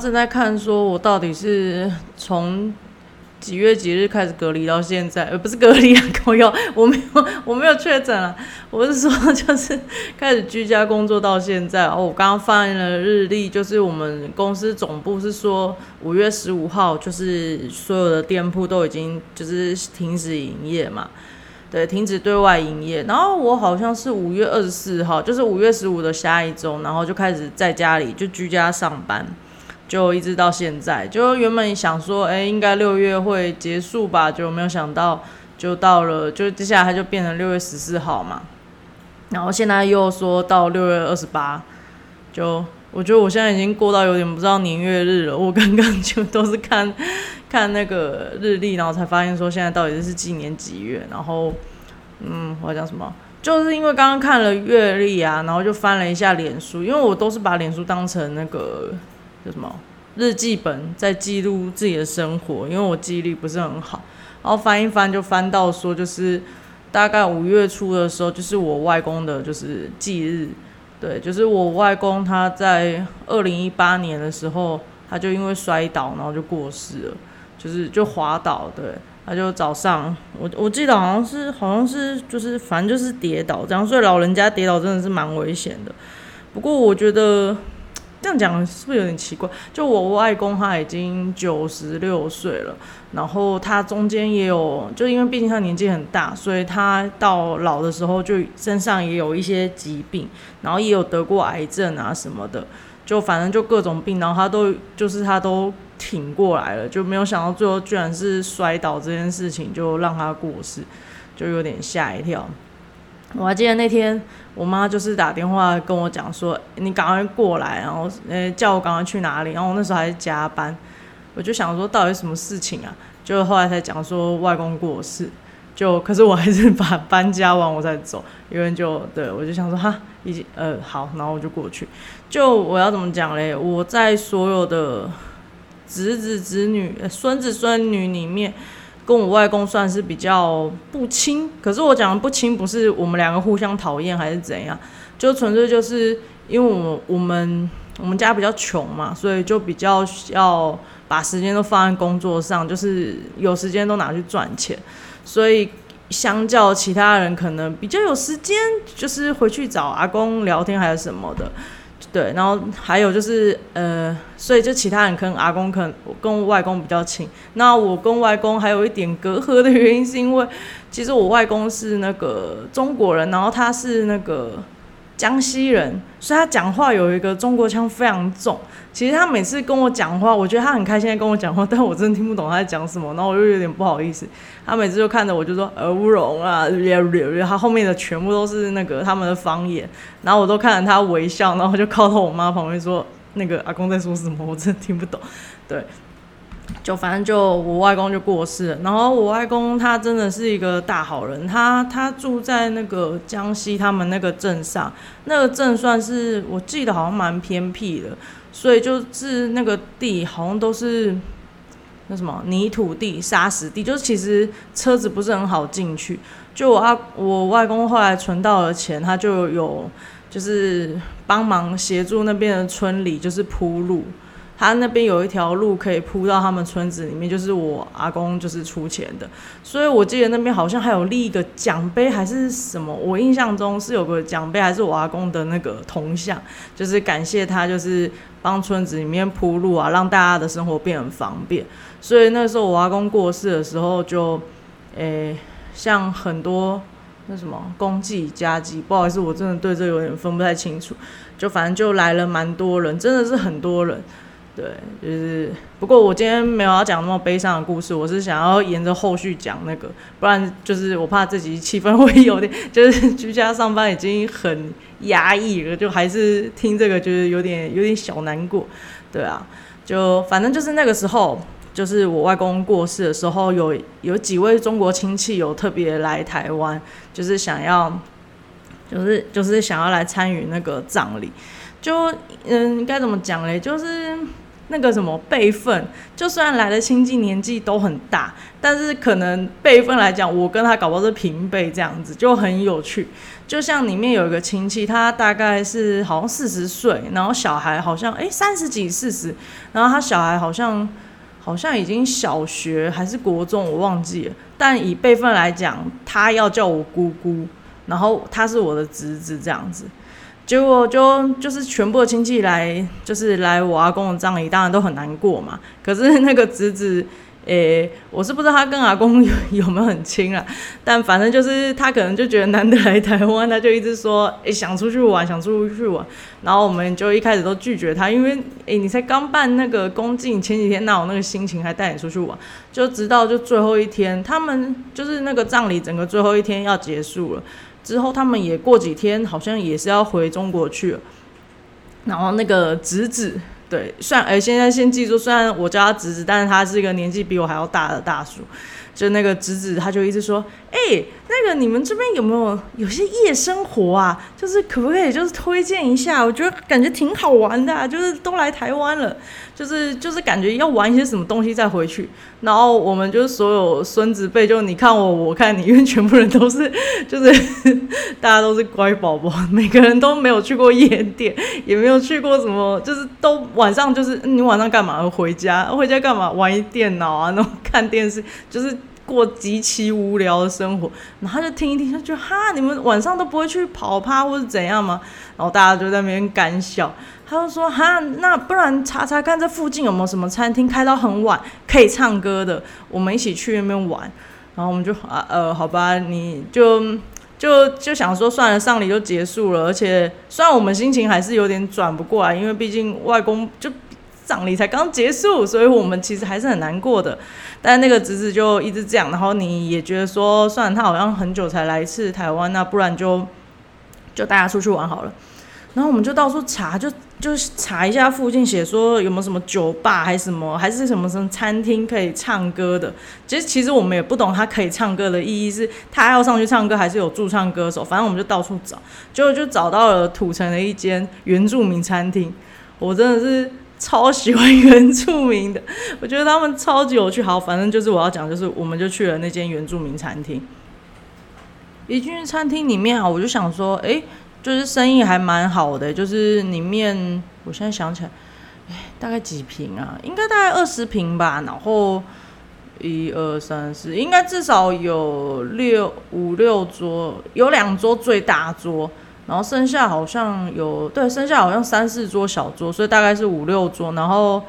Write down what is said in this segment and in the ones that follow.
正在看，说我到底是从几月几日开始隔离到现在，呃，不是隔离啊，我有，我没有，我没有确诊啊，我是说就是开始居家工作到现在。哦，我刚刚翻了日历，就是我们公司总部是说五月十五号，就是所有的店铺都已经就是停止营业嘛。对，停止对外营业。然后我好像是五月二十四号，就是五月十五的下一周，然后就开始在家里就居家上班，就一直到现在。就原本想说，哎，应该六月会结束吧，就没有想到，就到了，就接下来它就变成六月十四号嘛。然后现在又说到六月二十八，就我觉得我现在已经过到有点不知道年月日了。我刚刚就都是看。看那个日历，然后才发现说现在到底是几年几月。然后，嗯，我要讲什么？就是因为刚刚看了月历啊，然后就翻了一下脸书，因为我都是把脸书当成那个叫什么日记本，在记录自己的生活。因为我记忆力不是很好，然后翻一翻就翻到说，就是大概五月初的时候，就是我外公的就是忌日。对，就是我外公他在二零一八年的时候，他就因为摔倒，然后就过世了。就是就滑倒，对，他就早上，我我记得好像是好像是就是反正就是跌倒这样，所以老人家跌倒真的是蛮危险的。不过我觉得这样讲是不是有点奇怪？就我外公他已经九十六岁了，然后他中间也有，就因为毕竟他年纪很大，所以他到老的时候就身上也有一些疾病，然后也有得过癌症啊什么的，就反正就各种病，然后他都就是他都。挺过来了，就没有想到最后居然是摔倒这件事情，就让他过世，就有点吓一跳。我还记得那天我妈就是打电话跟我讲说：“你赶快过来，然后呃叫我赶快去哪里。”然后我那时候还在加班，我就想说到底什么事情啊？就后来才讲说外公过世，就可是我还是把 搬家完我再走，因为就对我就想说哈，已经呃好，然后我就过去。就我要怎么讲嘞？我在所有的。侄子、侄女、孙子、孙女里面，跟我外公算是比较不亲。可是我讲的不亲，不是我们两个互相讨厌还是怎样，就纯粹就是因为我我们我们家比较穷嘛，所以就比较要把时间都放在工作上，就是有时间都拿去赚钱。所以相较其他人，可能比较有时间，就是回去找阿公聊天还是什么的。对，然后还有就是，呃，所以就其他人跟阿公、可能跟外公比较亲。那我跟外公还有一点隔阂的原因，是因为其实我外公是那个中国人，然后他是那个。江西人，所以他讲话有一个中国腔非常重。其实他每次跟我讲话，我觉得他很开心在跟我讲话，但我真的听不懂他在讲什么，然后我又有点不好意思。他每次就看着我就说“呃乌龙啊”，他后面的全部都是那个他们的方言，然后我都看着他微笑，然后就靠到我妈旁边说：“那个阿公在说什么？我真的听不懂。”对。就反正就我外公就过世了，然后我外公他真的是一个大好人，他他住在那个江西他们那个镇上，那个镇算是我记得好像蛮偏僻的，所以就是那个地好像都是那什么泥土地、沙石地，就是其实车子不是很好进去。就我阿我外公后来存到了钱，他就有就是帮忙协助那边的村里就是铺路。他那边有一条路可以铺到他们村子里面，就是我阿公就是出钱的，所以我记得那边好像还有立一个奖杯还是什么，我印象中是有个奖杯还是我阿公的那个铜像，就是感谢他就是帮村子里面铺路啊，让大家的生活变很方便。所以那时候我阿公过世的时候，就诶像很多那什么公祭家祭，不好意思，我真的对这有点分不太清楚，就反正就来了蛮多人，真的是很多人。对，就是不过我今天没有要讲那么悲伤的故事，我是想要沿着后续讲那个，不然就是我怕自己气氛会有点，就是居家上班已经很压抑了，就还是听这个就是有点有点小难过。对啊，就反正就是那个时候，就是我外公过世的时候，有有几位中国亲戚有特别来台湾，就是想要，就是就是想要来参与那个葬礼。就嗯，该怎么讲嘞？就是那个什么辈分，就虽然来的亲戚年纪都很大，但是可能辈分来讲，我跟他搞不好是平辈这样子，就很有趣。就像里面有一个亲戚，他大概是好像四十岁，然后小孩好像哎三十几四十，然后他小孩好像好像已经小学还是国中，我忘记了。但以辈分来讲，他要叫我姑姑，然后他是我的侄子这样子。结果就就是全部的亲戚来，就是来我阿公的葬礼，当然都很难过嘛。可是那个侄子。诶，我是不知道他跟阿公有有没有很亲啊，但反正就是他可能就觉得难得来台湾，他就一直说诶想出去玩，想出去玩。然后我们就一开始都拒绝他，因为诶你才刚办那个公祭，前几天哪有那个心情还带你出去玩？就直到就最后一天，他们就是那个葬礼整个最后一天要结束了之后，他们也过几天好像也是要回中国去了。然后那个侄子。对，算哎，现在先记住，虽然我叫他侄子，但是他是一个年纪比我还要大的大叔。就那个侄子，他就一直说：“哎，那个你们这边有没有有些夜生活啊？就是可不可以就是推荐一下？我觉得感觉挺好玩的，就是都来台湾了，就是就是感觉要玩一些什么东西再回去。然后我们就是所有孙子辈，就你看我，我看你，因为全部人都是就是 大家都是乖宝宝，每个人都没有去过夜店，也没有去过什么，就是都晚上就是你晚上干嘛？回家回家干嘛？玩一电脑啊，然后看电视，就是。过极其无聊的生活，然后就听一听，他就哈，你们晚上都不会去跑趴或者怎样吗？然后大家就在那边干笑。他就说哈，那不然查查看这附近有没有什么餐厅开到很晚可以唱歌的，我们一起去那边玩。然后我们就啊呃，好吧，你就就就想说算了，上礼就结束了。而且虽然我们心情还是有点转不过来，因为毕竟外公就。葬礼才刚结束，所以我们其实还是很难过的。但那个侄子就一直这样，然后你也觉得说，算然他好像很久才来一次台湾，那不然就就大家出去玩好了。然后我们就到处查，就就查一下附近写说有没有什么酒吧，还是什么，还是什么什么餐厅可以唱歌的。其实其实我们也不懂他可以唱歌的意义，是他要上去唱歌，还是有驻唱歌手？反正我们就到处找，结果就找到了土城的一间原住民餐厅。我真的是。超喜欢原住民的，我觉得他们超级有趣。好，反正就是我要讲，就是我们就去了那间原住民餐厅。一进去餐厅里面啊，我就想说，哎，就是生意还蛮好的，就是里面我现在想起来，哎，大概几平啊？应该大概二十平吧。然后一二三四，应该至少有六五六桌，有两桌最大桌。然后剩下好像有对，剩下好像三四桌小桌，所以大概是五六桌。然后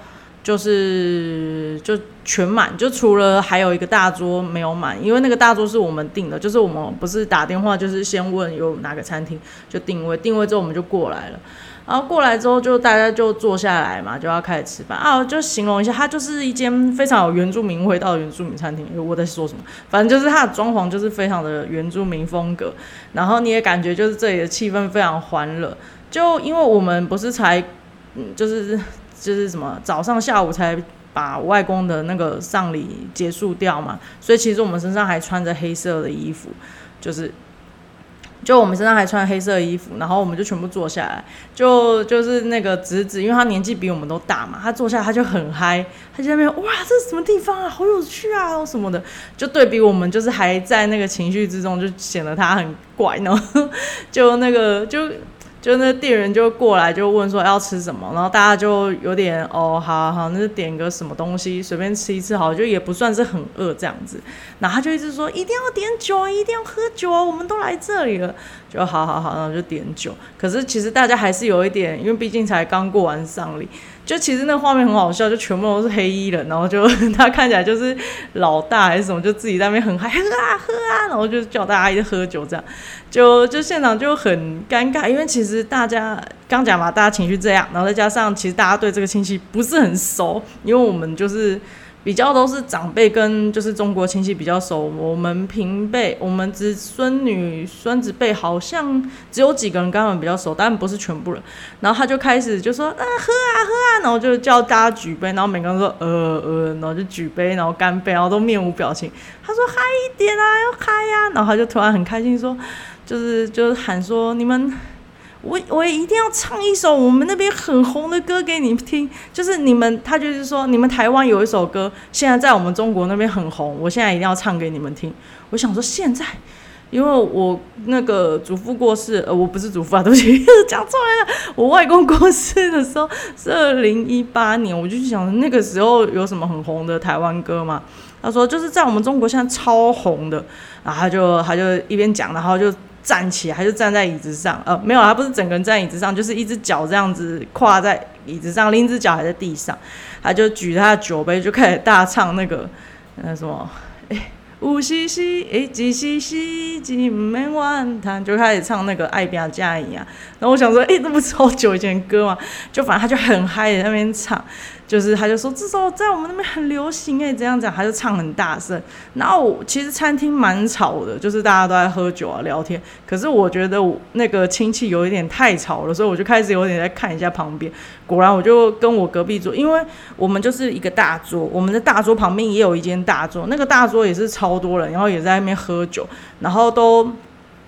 就是就全满，就除了还有一个大桌没有满，因为那个大桌是我们订的，就是我们不是打电话，就是先问有哪个餐厅就定位，定位之后我们就过来了。然后过来之后，就大家就坐下来嘛，就要开始吃饭啊。就形容一下，它就是一间非常有原住民味道的原住民餐厅。我在说什么？反正就是它的装潢就是非常的原住民风格。然后你也感觉就是这里的气氛非常欢乐。就因为我们不是才，嗯，就是就是什么早上下午才把外公的那个丧礼结束掉嘛，所以其实我们身上还穿着黑色的衣服，就是。就我们身上还穿黑色衣服，然后我们就全部坐下来，就就是那个侄子，因为他年纪比我们都大嘛，他坐下来他就很嗨，他就在那边哇，这是什么地方啊，好有趣啊，什么的，就对比我们就是还在那个情绪之中，就显得他很怪，然后 就那个就。就那店员就过来就问说要吃什么，然后大家就有点哦，好好，那就点个什么东西，随便吃一次好，就也不算是很饿这样子。然后他就一直说一定要点酒，一定要喝酒，我们都来这里了，就好好好，然后就点酒。可是其实大家还是有一点，因为毕竟才刚过完丧礼。就其实那画面很好笑，就全部都是黑衣人，然后就 他看起来就是老大还是什么，就自己在那边很嗨，喝啊喝啊，然后就叫大家一直喝酒，这样就就现场就很尴尬，因为其实大家刚讲嘛，大家情绪这样，然后再加上其实大家对这个亲戚不是很熟，因为我们就是。比较都是长辈跟就是中国亲戚比较熟，我们平辈、我们子孙女、孙子辈好像只有几个人跟他们比较熟，但不是全部人。然后他就开始就说啊喝啊喝啊，然后就叫大家举杯，然后每个人说呃呃，然后就举杯，然后干杯，然后都面无表情。他说嗨一点啊，要嗨呀，然后他就突然很开心说，就是就是喊说你们。我我一定要唱一首我们那边很红的歌给你听，就是你们他就是说你们台湾有一首歌，现在在我们中国那边很红，我现在一定要唱给你们听。我想说现在，因为我那个祖父过世，呃，我不是祖父啊，对不起，讲错了。我外公过世的时候是二零一八年，我就想那个时候有什么很红的台湾歌嘛？他说就是在我们中国现在超红的，然后他就他就一边讲，然后就。站起来，他就站在椅子上？呃，没有，他不是整个人站椅子上，就是一只脚这样子跨在椅子上，另一只脚还在地上。他就举他的酒杯，就开始大唱那个，那什么，哎，五西西，哎，几西西，几门万叹，就开始唱那个爱表家一样。然后我想说，哎，这不是好久以前歌吗？就反正他就很嗨在那边唱。就是他就说这首在我们那边很流行哎，怎样讲？他就唱很大声。然后其实餐厅蛮吵的，就是大家都在喝酒啊聊天。可是我觉得那个亲戚有一点太吵了，所以我就开始有点在看一下旁边。果然我就跟我隔壁桌，因为我们就是一个大桌，我们的大桌旁边也有一间大桌，那个大桌也是超多人，然后也在那边喝酒，然后都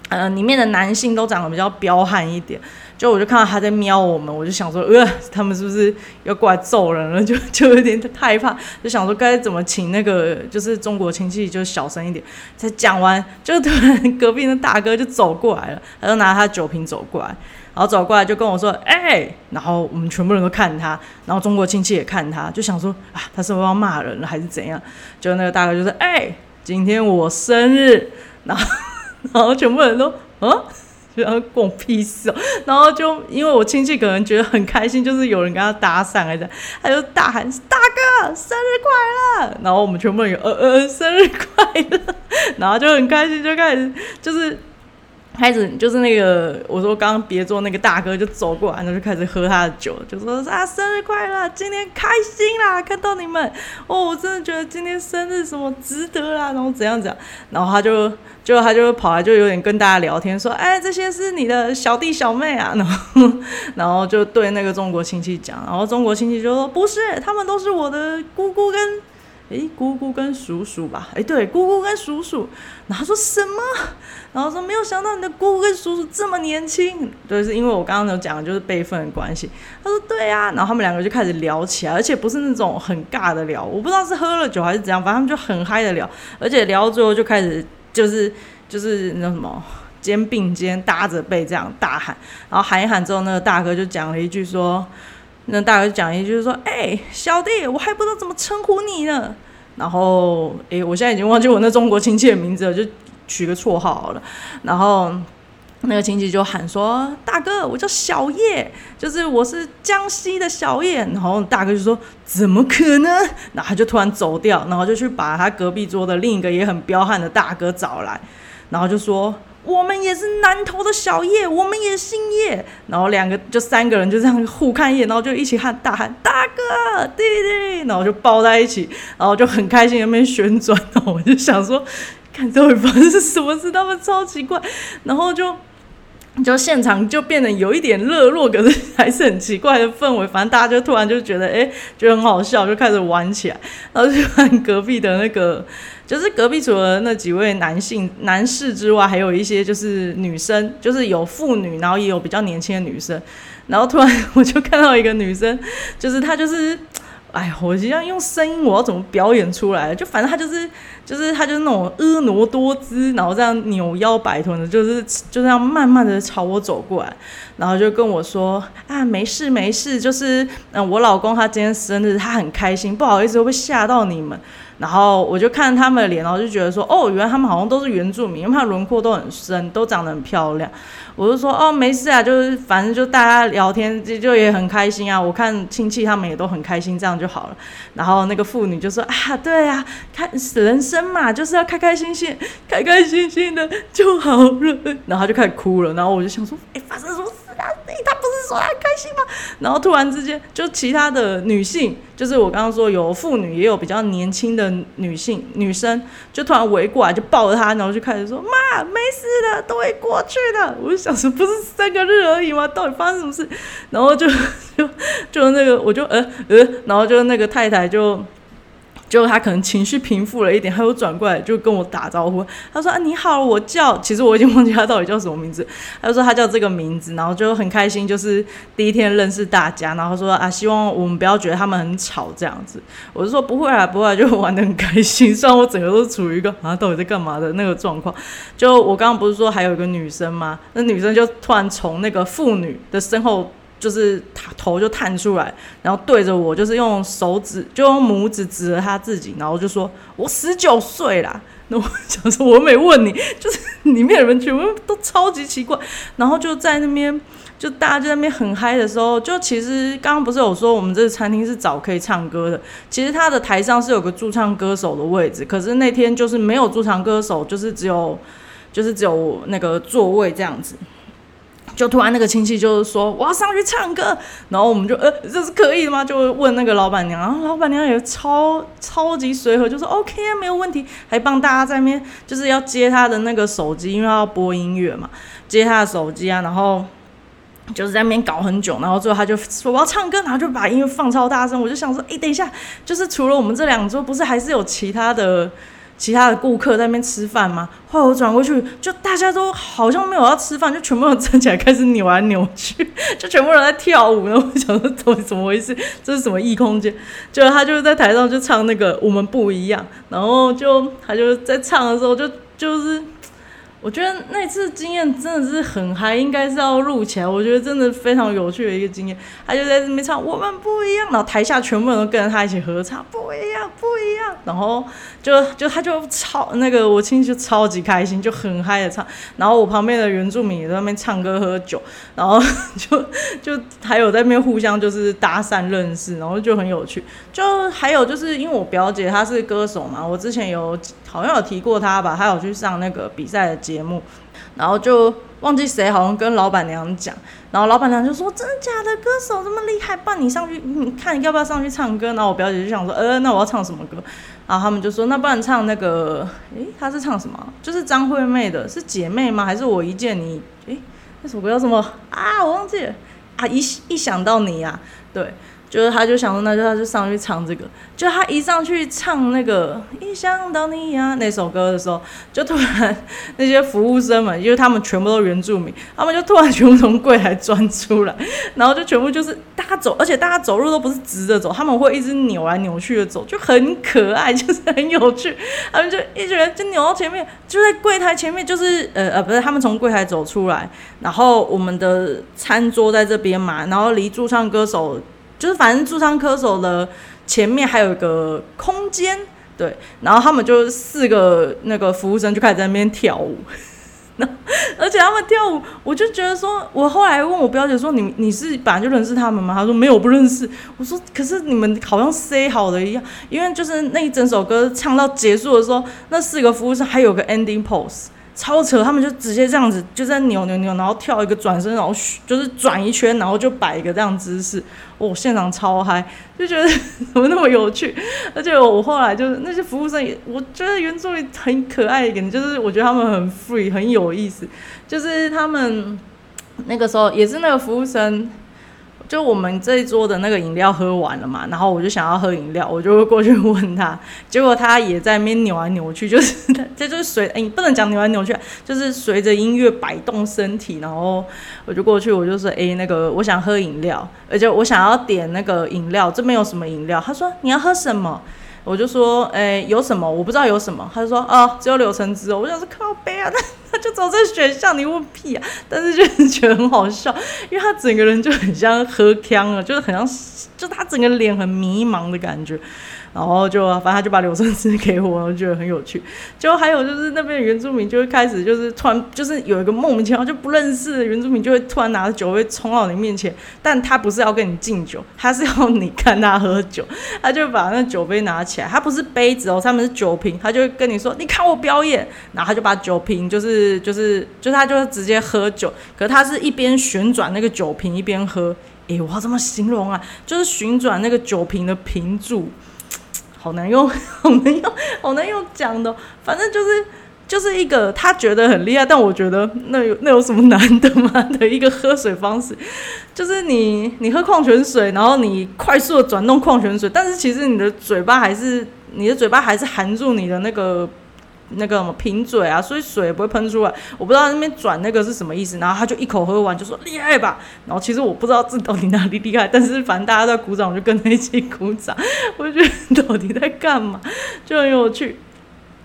呃里面的男性都长得比较彪悍一点。就我就看到他在瞄我们，我就想说，呃，他们是不是要过来揍人了？就就有点害怕，就想说该怎么请那个就是中国亲戚就小声一点。才讲完，就突然隔壁的大哥就走过来了，他就拿他酒瓶走过来，然后走过来就跟我说，哎，然后我们全部人都看他，然后中国亲戚也看他，就想说啊，他是不是要骂人了还是怎样？就那个大哥就说，哎，今天我生日，然后然后全部人都嗯。然后关我屁事哦，然后就因为我亲戚可能觉得很开心，就是有人跟他打伞来着，他就大喊大哥生日快乐，然后我们全部人呃呃生日快乐，然后就很开心，就开始就是。开始就是那个，我说刚刚别做那个大哥就走过来，然后就开始喝他的酒，就说啊生日快乐，今天开心啦，看到你们哦，我真的觉得今天生日什么值得啦，然后怎样怎样，然后他就就他就跑来就有点跟大家聊天，说哎这些是你的小弟小妹啊，然后然后就对那个中国亲戚讲，然后中国亲戚就说不是，他们都是我的姑姑跟。诶，姑姑跟叔叔吧，诶，对，姑姑跟叔叔。然后说什么？然后说没有想到你的姑姑跟叔叔这么年轻。对，是因为我刚刚有讲的就是辈分的关系。他说对呀，然后他们两个就开始聊起来，而且不是那种很尬的聊，我不知道是喝了酒还是怎样，反正他们就很嗨的聊，而且聊到最后就开始就是就是那什么肩并肩搭着背这样大喊，然后喊一喊之后，那个大哥就讲了一句说。那大哥讲一句，就是说：“哎，小弟，我还不知道怎么称呼你呢。”然后，哎，我现在已经忘记我那中国亲戚的名字了，就取个绰号好了。然后那个亲戚就喊说：“大哥，我叫小叶，就是我是江西的小叶。”然后大哥就说：“怎么可能？”然后他就突然走掉，然后就去把他隔壁桌的另一个也很彪悍的大哥找来，然后就说。我们也是南头的小叶，我们也姓叶，然后两个就三个人就这样互看一眼，然后就一起喊大喊大哥弟弟，然后就抱在一起，然后就很开心那边旋转，然后我就想说，看这会发生什么事，他们超奇怪，然后就。就现场就变得有一点热络，可是还是很奇怪的氛围。反正大家就突然就觉得，哎，就很好笑，就开始玩起来。然后就看隔壁的那个，就是隔壁除了那几位男性男士之外，还有一些就是女生，就是有妇女，然后也有比较年轻的女生。然后突然 我就看到一个女生，就是她就是。哎我就要用声音，我要怎么表演出来？就反正她就是，就是他就是那种婀娜多姿，然后这样扭腰摆臀的，就是就这样慢慢的朝我走过来，然后就跟我说啊，没事没事，就是嗯，我老公他今天生日，他很开心，不好意思会吓到你们。然后我就看他们的脸，然后就觉得说，哦，原来他们好像都是原住民，因为他轮廓都很深，都长得很漂亮。我就说，哦，没事啊，就是反正就大家聊天就就也很开心啊。我看亲戚他们也都很开心，这样就好了。然后那个妇女就说，啊，对啊，看人生嘛，就是要开开心心，开开心心的就好了。然后他就开始哭了。然后我就想说，哎，发生什么事啊？他不是说很开心吗？然后突然之间，就其他的女性，就是我刚刚说有妇女，也有比较年轻的女性女生，就突然围过来，就抱着他，然后就开始说：“妈，没事的，都会过去的。”我就想说，不是三个日而已吗？到底发生什么事？然后就就就那个，我就呃呃，然后就那个太太就。结果他可能情绪平复了一点，他又转过来就跟我打招呼。他说：“啊，你好，我叫……其实我已经忘记他到底叫什么名字。他就说他叫这个名字，然后就很开心，就是第一天认识大家。然后说啊，希望我们不要觉得他们很吵这样子。我就说不会啊，不会，就玩的很开心。虽然我整个都处于一个啊，到底在干嘛的那个状况。就我刚刚不是说还有一个女生吗？那女生就突然从那个妇女的身后。”就是他头就探出来，然后对着我，就是用手指，就用拇指指着他自己，然后就说：“我十九岁啦。”那 我想说，我没问你，就是里面的人全部都超级奇怪。然后就在那边，就大家就在那边很嗨的时候，就其实刚刚不是有说我们这个餐厅是找可以唱歌的，其实他的台上是有个驻唱歌手的位置，可是那天就是没有驻唱歌手，就是只有就是只有那个座位这样子。就突然那个亲戚就是说我要上去唱歌，然后我们就呃这是可以的吗？就问那个老板娘，然后老板娘也超超级随和，就说 OK 啊没有问题，还帮大家在那边就是要接他的那个手机，因为要播音乐嘛，接他的手机啊，然后就是在那边搞很久，然后最后他就说我要唱歌，然后就把音乐放超大声，我就想说哎等一下，就是除了我们这两桌，不是还是有其他的？其他的顾客在那边吃饭嘛？后来我转过去，就大家都好像没有要吃饭，就全部人站起来开始扭来扭去，就全部人在跳舞。然后我想说，怎么怎么回事？这是什么异空间？就他就是在台上就唱那个《我们不一样》，然后就他就在唱的时候就就是。我觉得那次经验真的是很嗨，应该是要录起来。我觉得真的非常有趣的一个经验。他就在这边唱《我们不一样》，然后台下全部人都跟着他一起合唱《不一样，不一样》。然后就就他就超那个我亲戚就超级开心，就很嗨的唱。然后我旁边的原住民也在那边唱歌喝酒，然后就就还有在那边互相就是搭讪认识，然后就很有趣。就还有就是因为我表姐她是歌手嘛，我之前有。好像有提过她吧，她有去上那个比赛的节节目，然后就忘记谁，好像跟老板娘讲，然后老板娘就说：“真的假的？歌手这么厉害，帮你上去，你看你要不要上去唱歌？”然后我表姐就想说：“呃，那我要唱什么歌？”然后他们就说：“那不然唱那个，诶，他是唱什么？就是张惠妹的，是姐妹吗？还是我一见你？诶，那首歌叫什么啊？我忘记了啊！一一想到你呀，对。”就是他，就想说，那就他就上去唱这个。就他一上去唱那个《一想到你呀》那首歌的时候，就突然那些服务生们，因为他们全部都原住民，他们就突然全部从柜台钻出来，然后就全部就是大家走，而且大家走路都不是直着走，他们会一直扭来扭去的走，就很可爱，就是很有趣。他们就一群人就扭到前面，就在柜台前面，就是呃呃，不是，他们从柜台走出来，然后我们的餐桌在这边嘛，然后离驻唱歌手。就是反正驻唱歌手的前面还有一个空间，对，然后他们就四个那个服务生就开始在那边跳舞，那而且他们跳舞，我就觉得说，我后来问我表姐说，你你是本来就认识他们吗？她说没有，不认识。我说可是你们好像 say 好的一样，因为就是那一整首歌唱到结束的时候，那四个服务生还有个 ending pose。超扯，他们就直接这样子，就在扭扭扭，然后跳一个转身，然后就是转一圈，然后就摆一个这样姿势，哦，现场超嗨，就觉得 怎么那么有趣，而且我后来就是那些服务生也，我觉得原作很可爱一点，就是我觉得他们很 free，很有意思，就是他们那个时候也是那个服务生。就我们这一桌的那个饮料喝完了嘛，然后我就想要喝饮料，我就会过去问他，结果他也在那边扭来扭去，就是他，这就是随哎，不能讲扭来扭去，就是随着音乐摆动身体，然后我就过去，我就说，哎，那个我想喝饮料，而且我想要点那个饮料，这边有什么饮料？他说你要喝什么？我就说，哎，有什么？我不知道有什么。他就说，啊，只有柳橙汁。我想说靠背啊，他他 就走这选项，你问屁啊？但是就是觉得很好笑，因为他整个人就很像喝呛了，就是很像，就他整个脸很迷茫的感觉。然后就反正他就把柳橙汁给我，我觉得很有趣。就还有就是那边原住民就会开始就是突然就是有一个莫名其妙就不认识的原住民就会突然拿着酒杯冲到你面前，但他不是要跟你敬酒，他是要你看他喝酒。他就把那酒杯拿起来，他不是杯子哦，他们是酒瓶，他就会跟你说你看我表演，然后他就把酒瓶就是就是就是他就直接喝酒，可他是一边旋转那个酒瓶一边喝。诶，我要怎么形容啊？就是旋转那个酒瓶的瓶柱。好难用，好难用，好难用讲的。反正就是就是一个他觉得很厉害，但我觉得那有那有什么难的吗？的一个喝水方式，就是你你喝矿泉水，然后你快速的转动矿泉水，但是其实你的嘴巴还是你的嘴巴还是含住你的那个。那个什么瓶嘴啊，所以水也不会喷出来。我不知道那边转那个是什么意思，然后他就一口喝完，就说厉害吧。然后其实我不知道这到底哪里厉害，但是反正大家在鼓掌，我就跟着一起鼓掌。我就觉得到底在干嘛，就很有趣。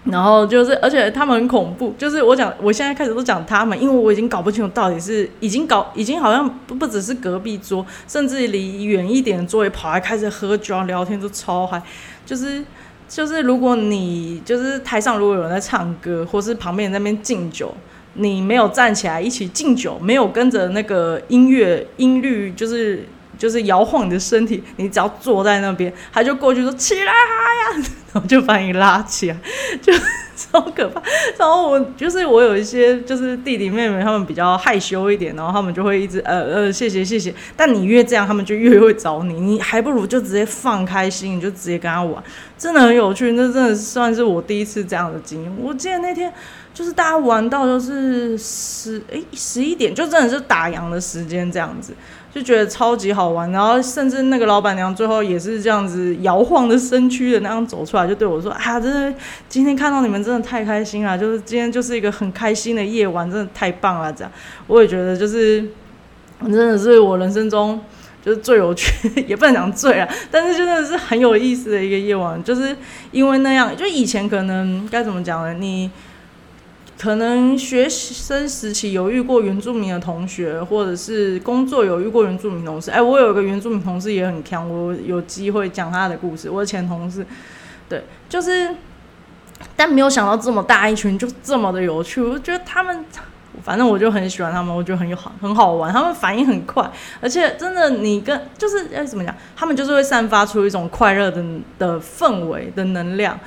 然后就是，而且他们很恐怖。就是我讲，我现在开始都讲他们，因为我已经搞不清楚到底是已经搞，已经好像不不只是隔壁桌，甚至离远一点的桌也跑来开始喝酒聊天，都超嗨，就是。就是如果你就是台上如果有人在唱歌，或是旁边那边敬酒，你没有站起来一起敬酒，没有跟着那个音乐音律，就是就是摇晃你的身体，你只要坐在那边，他就过去说起来呀，然后就把你拉起来，就。超可怕！然后我就是我有一些就是弟弟妹妹，他们比较害羞一点，然后他们就会一直呃呃谢谢谢谢。但你越这样，他们就越会找你。你还不如就直接放开心，你就直接跟他玩，真的很有趣。那真的算是我第一次这样的经验。我记得那天就是大家玩到就是十诶十一点，就真的是打烊的时间这样子。就觉得超级好玩，然后甚至那个老板娘最后也是这样子摇晃着身躯的那样走出来，就对我说：“啊，真的今天看到你们真的太开心了，就是今天就是一个很开心的夜晚，真的太棒了。”这样我也觉得，就是真的是我人生中就是最有趣，也不能讲最啊，但是真的是很有意思的一个夜晚，就是因为那样，就以前可能该怎么讲呢？你。可能学生时期有遇过原住民的同学，或者是工作有遇过原住民同事。哎，我有一个原住民同事也很强，我有机会讲他的故事。我的前同事，对，就是，但没有想到这么大一群就这么的有趣。我觉得他们，反正我就很喜欢他们，我觉得很好很好玩。他们反应很快，而且真的，你跟就是哎怎么讲，他们就是会散发出一种快乐的的氛围的能量。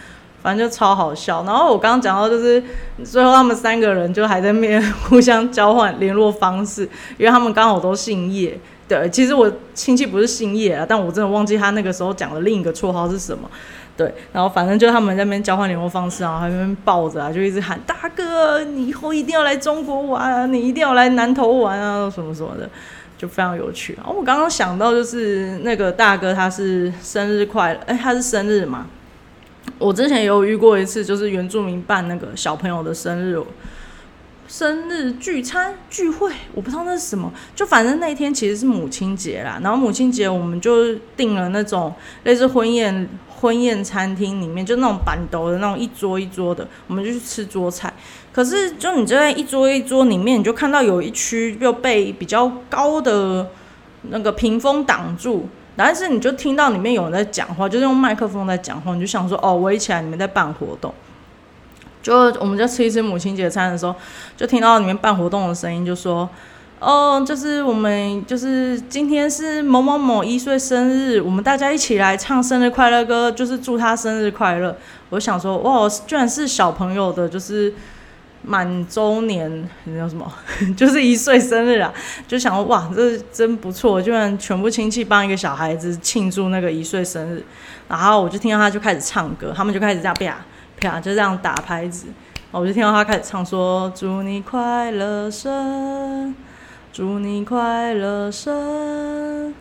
反正就超好笑，然后我刚刚讲到就是最后他们三个人就还在面 互相交换联络方式，因为他们刚好都姓叶。对，其实我亲戚不是姓叶啊，但我真的忘记他那个时候讲的另一个绰号是什么。对，然后反正就他们那边交换联络方式啊，还那边抱着啊，就一直喊大哥，你以后一定要来中国玩啊，你一定要来南头玩啊，什么什么的，就非常有趣。然后我刚刚想到就是那个大哥他是生日快乐，哎，他是生日嘛？我之前有遇过一次，就是原住民办那个小朋友的生日生日聚餐聚会，我不知道那是什么，就反正那天其实是母亲节啦。然后母亲节我们就订了那种类似婚宴婚宴餐厅里面，就那种板斗的那种一桌一桌的，我们就去吃桌菜。可是就你就在一桌一桌里面，你就看到有一区又被比较高的那个屏风挡住。但是你就听到里面有人在讲话，就是用麦克风在讲话，你就想说哦，围起来你们在办活动。就我们在吃一次母亲节餐的时候，就听到里面办活动的声音，就说哦，就是我们就是今天是某某某一岁生日，我们大家一起来唱生日快乐歌，就是祝他生日快乐。我想说哇，居然是小朋友的，就是。满周年，那叫什么？就是一岁生日啊！就想哇，这真不错，居然全部亲戚帮一个小孩子庆祝那个一岁生日。然后我就听到他就开始唱歌，他们就开始这样啪啪就这样打拍子。我就听到他开始唱说：“祝你快乐生，祝你快乐生，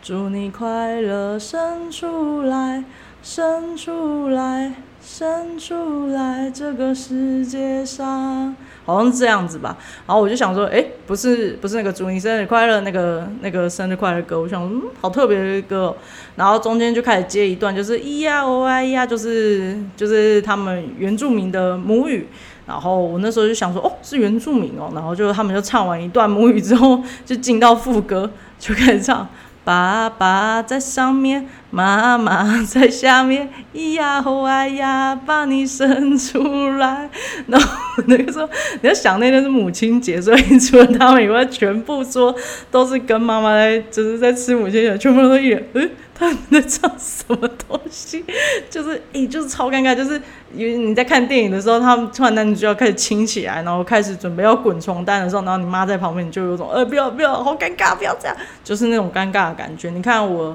祝你快乐生出来，生出来。”生出来这个世界上，好像是这样子吧。然后我就想说，哎，不是不是那个祝你生日快乐那个那个生日快乐歌。我想，嗯，好特别的歌。然后中间就开始接一段，就是咿呀哦哎呀，就是就是他们原住民的母语。然后我那时候就想说，哦，是原住民哦。然后就他们就唱完一段母语之后，就进到副歌，就开始唱。爸爸在上面，妈妈在下面，咿呀吼哎呀，把你生出来。然后那个时候，你要想那天是母亲节，所以除了他们以外，全部说都是跟妈妈在，就是在吃母亲节，全部都一脸，嗯。他们在唱什么东西？就是诶，就是超尴尬。就是因为你在看电影的时候，他们突然男主角开始亲起来，然后开始准备要滚床单的时候，然后你妈在旁边，你就有种呃，不要不要，好尴尬，不要这样，就是那种尴尬的感觉。你看我。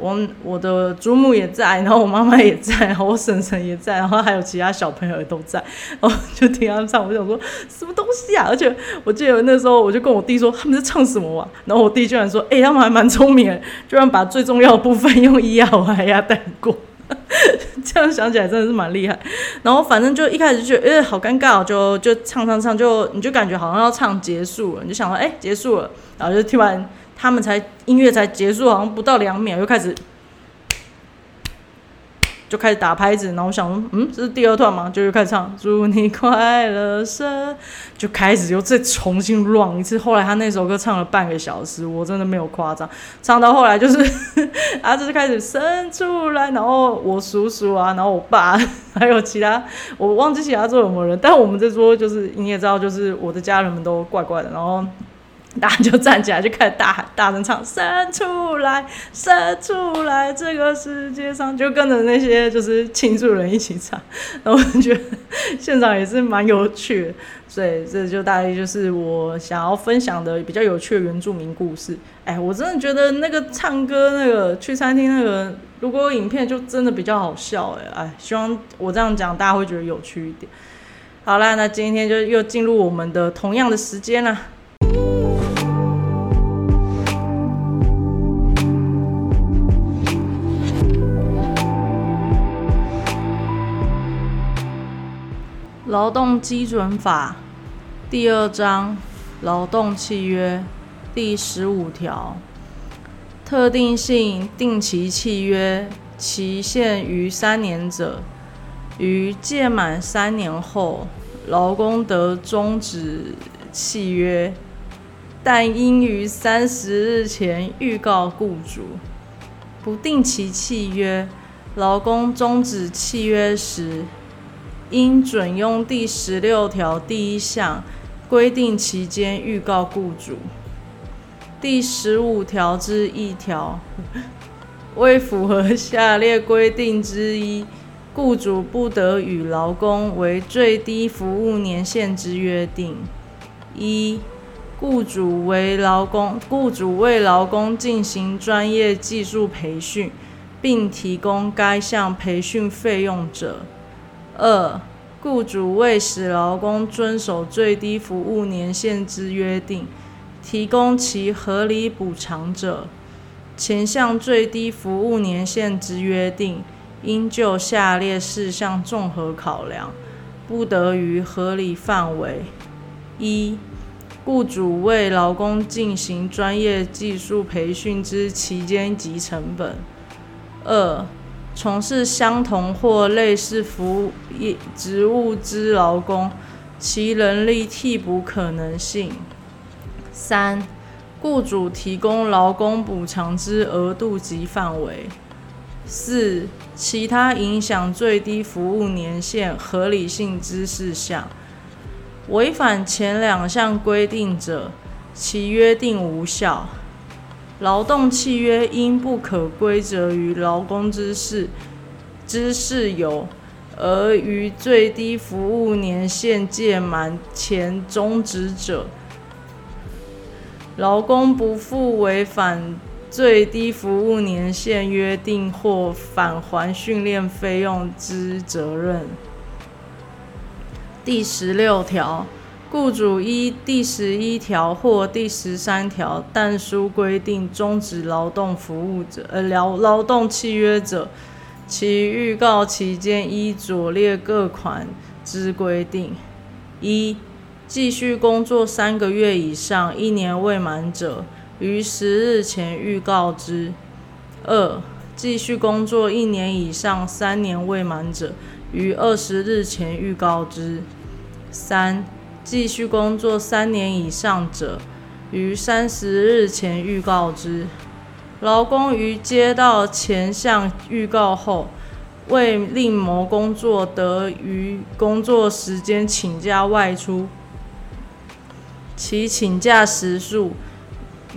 我我的祖母也在，然后我妈妈也在，然后我婶婶也在，然后还有其他小朋友也都在，然后就听他们唱，我想说什么东西啊？而且我记得那时候我就跟我弟说他们在唱什么啊？然后我弟居然说，哎，他们还蛮聪明，居然把最重要的部分用咿呀哇呀带过。这样想起来真的是蛮厉害。然后反正就一开始就觉得，哎，好尴尬，就就唱唱唱，就你就感觉好像要唱结束了，你就想说，哎，结束了，然后就听完他们才音乐才结束，好像不到两秒又开始。就开始打拍子，然后我想，嗯，这是第二段吗？就又开始唱《祝你快乐生》，就开始又再重新 run 一次。后来他那首歌唱了半个小时，我真的没有夸张。唱到后来就是，啊，就是开始生出来，然后我叔叔啊，然后我爸，还有其他，我忘记其他桌有没有人，但我们这桌就是你也知道，就是我的家人们都怪怪的，然后。大家就站起来，就开始大喊、大声唱：“生出来，生出来，这个世界上！”就跟着那些就是庆祝人一起唱，然后我觉得现场也是蛮有趣的。所以这就大概就是我想要分享的比较有趣的原住民故事。哎，我真的觉得那个唱歌那个去餐厅那个，如果有影片就真的比较好笑。哎哎，希望我这样讲大家会觉得有趣一点。好啦，那今天就又进入我们的同样的时间了。劳动基准法第二章劳动契约第十五条，特定性定期契约期限于三年者，于届满三年后，劳工得终止契约，但应于三十日前预告雇主。不定期契约，劳工终止契约时。应准用第十六条第一项规定期间预告雇主。第十五条之一条，未符合下列规定之一，雇主不得与劳工为最低服务年限之约定：一、雇主为劳工，雇主为劳工进行专业技术培训，并提供该项培训费用者。二、雇主为使劳工遵守最低服务年限之约定，提供其合理补偿者，前项最低服务年限之约定，应就下列事项综合考量，不得于合理范围：一、雇主为劳工进行专业技术培训之期间及成本；二、从事相同或类似服务业职务之劳工，其人力替补可能性；三、雇主提供劳工补偿之额度及范围；四、其他影响最低服务年限合理性之事项。违反前两项规定者，其约定无效。劳动契约因不可归责于劳工之事之事由，而于最低服务年限届满前终止者，劳工不负违反最低服务年限约定或返还训练费用之责任。第十六条。雇主依第十一条或第十三条但书规定终止劳动服务者，呃，劳劳动契约者，其预告期间依左列各款之规定：一、继续工作三个月以上一年未满者，于十日前预告之；二、继续工作一年以上三年未满者，于二十日前预告之；三、继续工作三年以上者，于三十日前预告之。劳工于接到前项预告后，为另谋工作，得于工作时间请假外出，其请假时数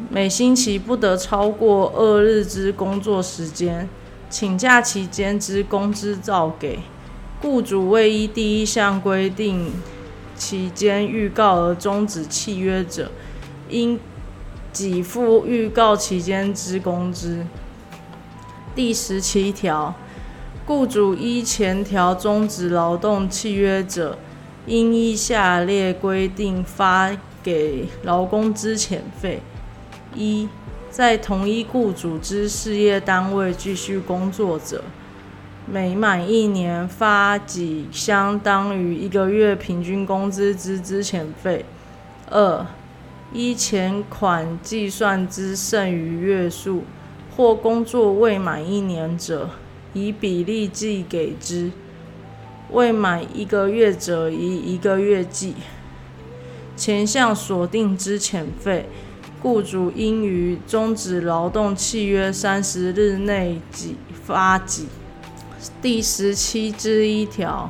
每星期不得超过二日之工作时间。请假期间之工资照给。雇主未依第一项规定。期间预告而终止契约者，应给付预告期间之工资。第十七条，雇主依前条终止劳动契约者，应依下列规定发给劳工资遣费：一，在同一雇主之事业单位继续工作者；每满一年发给相当于一个月平均工资之资遣费。二、依前款计算之剩余月数，或工作未满一年者，以比例计给之；未满一个月者，以一个月计。前项锁定之遣费，雇主应于终止劳动契约三十日内给发给。第十七之一条，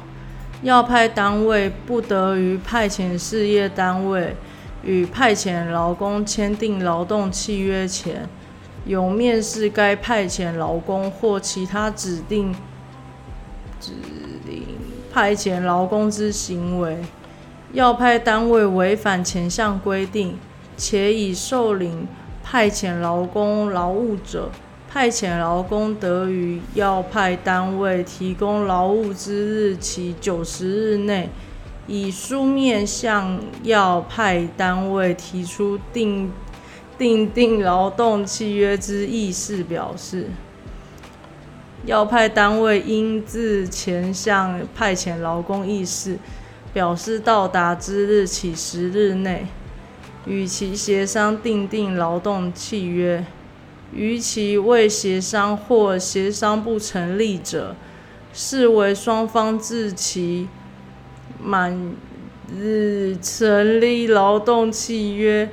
要派单位不得于派遣事业单位与派遣劳工签订劳动契约前，有面试该派遣劳工或其他指定指定派遣劳工之行为。要派单位违反前项规定，且已受领派遣劳工劳务者，派遣劳工得于要派单位提供劳务之日起九十日内，以书面向要派单位提出订订定劳动契约之意思表示。要派单位应自前项派遣劳工意思。表示到达之日起十日内，与其协商订定劳动契约；逾期未协商或协商不成立者，视为双方自其满日成立劳动契约，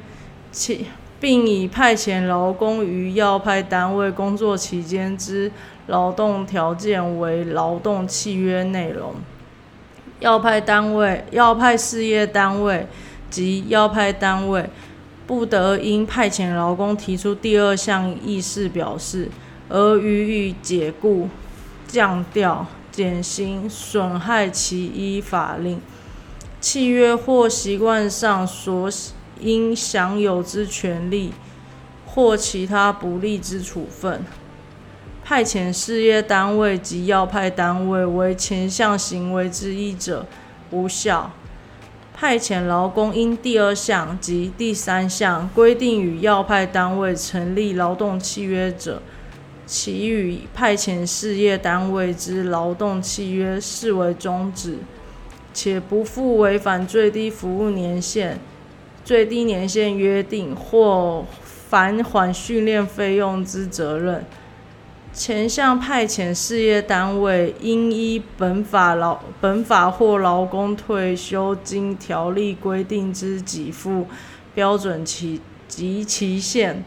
且并已派遣劳工于要派单位工作期间之劳动条件为劳动契约内容。要派单位、要派事业单位及要派单位，不得因派遣劳工提出第二项意思表示而予以解雇、降调、减薪、损害其依法令、契约或习惯上所应享有之权利，或其他不利之处分。派遣事业单位及要派单位为前项行为之一者，无效。派遣劳工因第二项及第三项规定与要派单位成立劳动契约者，其与派遣事业单位之劳动契约视为终止，且不负违反最低服务年限、最低年限约定或返还训练费用之责任。前项派遣事业单位应依本法劳本法或劳工退休金条例规定之给付标准期及期限，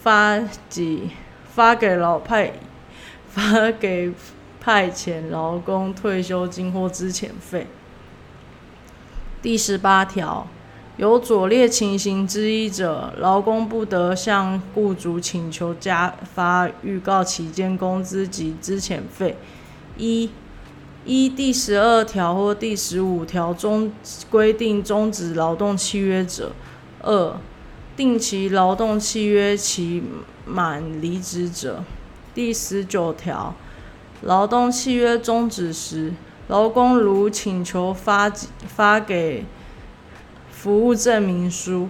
发给发给劳派 发给派遣劳工退休金或资遣费。第十八条。有左列情形之一者，劳工不得向雇主请求加发预告期间工资及资遣费：一、依第十二条或第十五条中规定终止劳动契约者；二、定期劳动契约期满离职者。第十九条，劳动契约终止时，劳工如请求发发给服务证明书，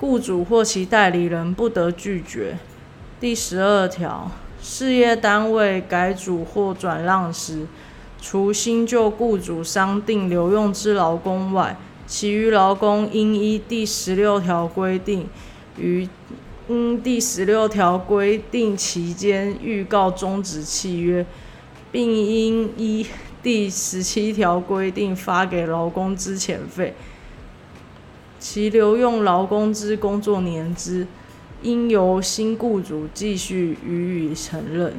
雇主或其代理人不得拒绝。第十二条，事业单位改组或转让时，除新旧雇主商定留用之劳工外，其余劳工应依第十六条规定，于因第十六条规定期间预告终止契约，并应依第十七条规定发给劳工资遣费。其留用劳工之工作年资，应由新雇主继续予以承认。